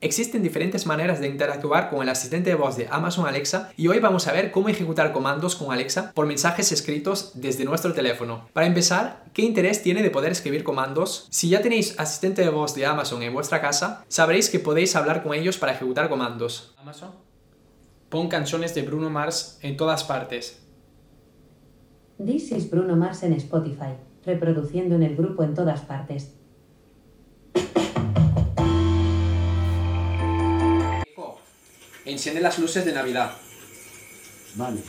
Existen diferentes maneras de interactuar con el asistente de voz de Amazon Alexa y hoy vamos a ver cómo ejecutar comandos con Alexa por mensajes escritos desde nuestro teléfono. Para empezar, ¿qué interés tiene de poder escribir comandos? Si ya tenéis asistente de voz de Amazon en vuestra casa, sabréis que podéis hablar con ellos para ejecutar comandos. Amazon, pon canciones de Bruno Mars en todas partes. This is Bruno Mars en Spotify, reproduciendo en el grupo en todas partes. Enciende las luces de Navidad. Vale.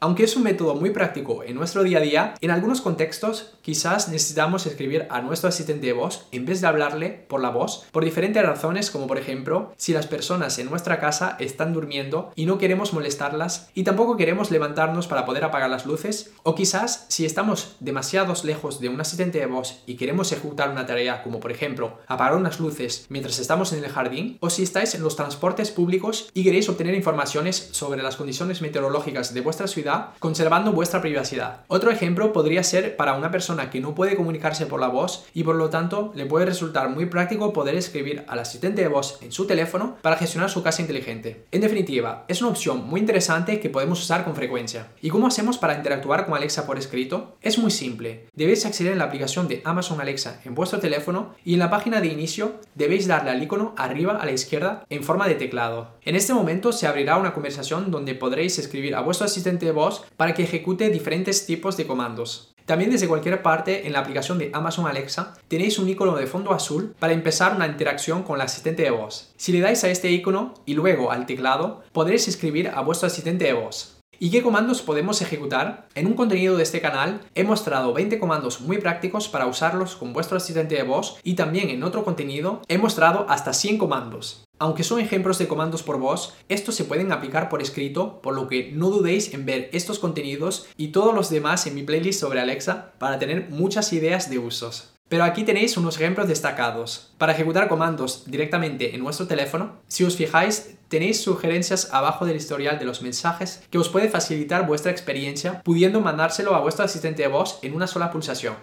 Aunque es un método muy práctico en nuestro día a día, en algunos contextos quizás necesitamos escribir a nuestro asistente de voz en vez de hablarle por la voz por diferentes razones como por ejemplo si las personas en nuestra casa están durmiendo y no queremos molestarlas y tampoco queremos levantarnos para poder apagar las luces o quizás si estamos demasiado lejos de un asistente de voz y queremos ejecutar una tarea como por ejemplo apagar unas luces mientras estamos en el jardín o si estáis en los transportes públicos y queréis obtener informaciones sobre las condiciones meteorológicas de vuestra ciudad conservando vuestra privacidad. Otro ejemplo podría ser para una persona que no puede comunicarse por la voz y por lo tanto le puede resultar muy práctico poder escribir al asistente de voz en su teléfono para gestionar su casa inteligente. En definitiva, es una opción muy interesante que podemos usar con frecuencia. ¿Y cómo hacemos para interactuar con Alexa por escrito? Es muy simple. Debéis acceder en la aplicación de Amazon Alexa en vuestro teléfono y en la página de inicio debéis darle al icono arriba a la izquierda en forma de teclado. En este momento se abrirá una conversación donde podréis escribir a vuestro asistente de voz para que ejecute diferentes tipos de comandos. También desde cualquier parte en la aplicación de Amazon Alexa tenéis un icono de fondo azul para empezar una interacción con el asistente de voz. Si le dais a este icono y luego al teclado, podréis escribir a vuestro asistente de voz. ¿Y qué comandos podemos ejecutar? En un contenido de este canal he mostrado 20 comandos muy prácticos para usarlos con vuestro asistente de voz y también en otro contenido he mostrado hasta 100 comandos. Aunque son ejemplos de comandos por voz, estos se pueden aplicar por escrito, por lo que no dudéis en ver estos contenidos y todos los demás en mi playlist sobre Alexa para tener muchas ideas de usos. Pero aquí tenéis unos ejemplos destacados. Para ejecutar comandos directamente en vuestro teléfono, si os fijáis, tenéis sugerencias abajo del historial de los mensajes que os puede facilitar vuestra experiencia pudiendo mandárselo a vuestro asistente de voz en una sola pulsación.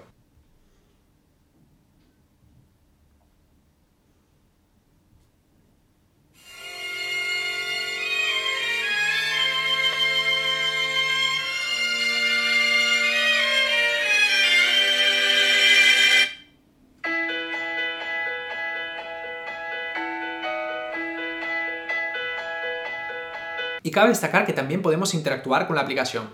Y cabe destacar que también podemos interactuar con la aplicación.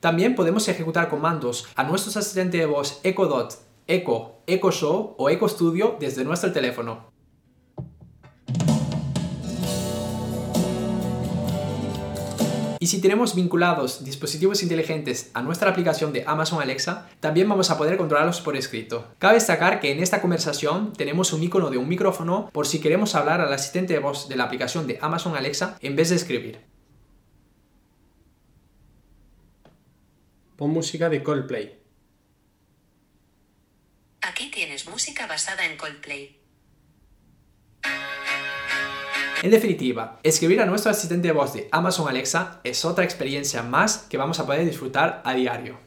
También podemos ejecutar comandos a nuestros asistentes de voz Echo Dot Echo, Echo Show o Echo Studio desde nuestro teléfono. Y si tenemos vinculados dispositivos inteligentes a nuestra aplicación de Amazon Alexa, también vamos a poder controlarlos por escrito. Cabe destacar que en esta conversación tenemos un icono de un micrófono por si queremos hablar al asistente de voz de la aplicación de Amazon Alexa en vez de escribir. Pon música de Coldplay. Aquí tienes música basada en Coldplay. En definitiva, escribir a nuestro asistente de voz de Amazon Alexa es otra experiencia más que vamos a poder disfrutar a diario.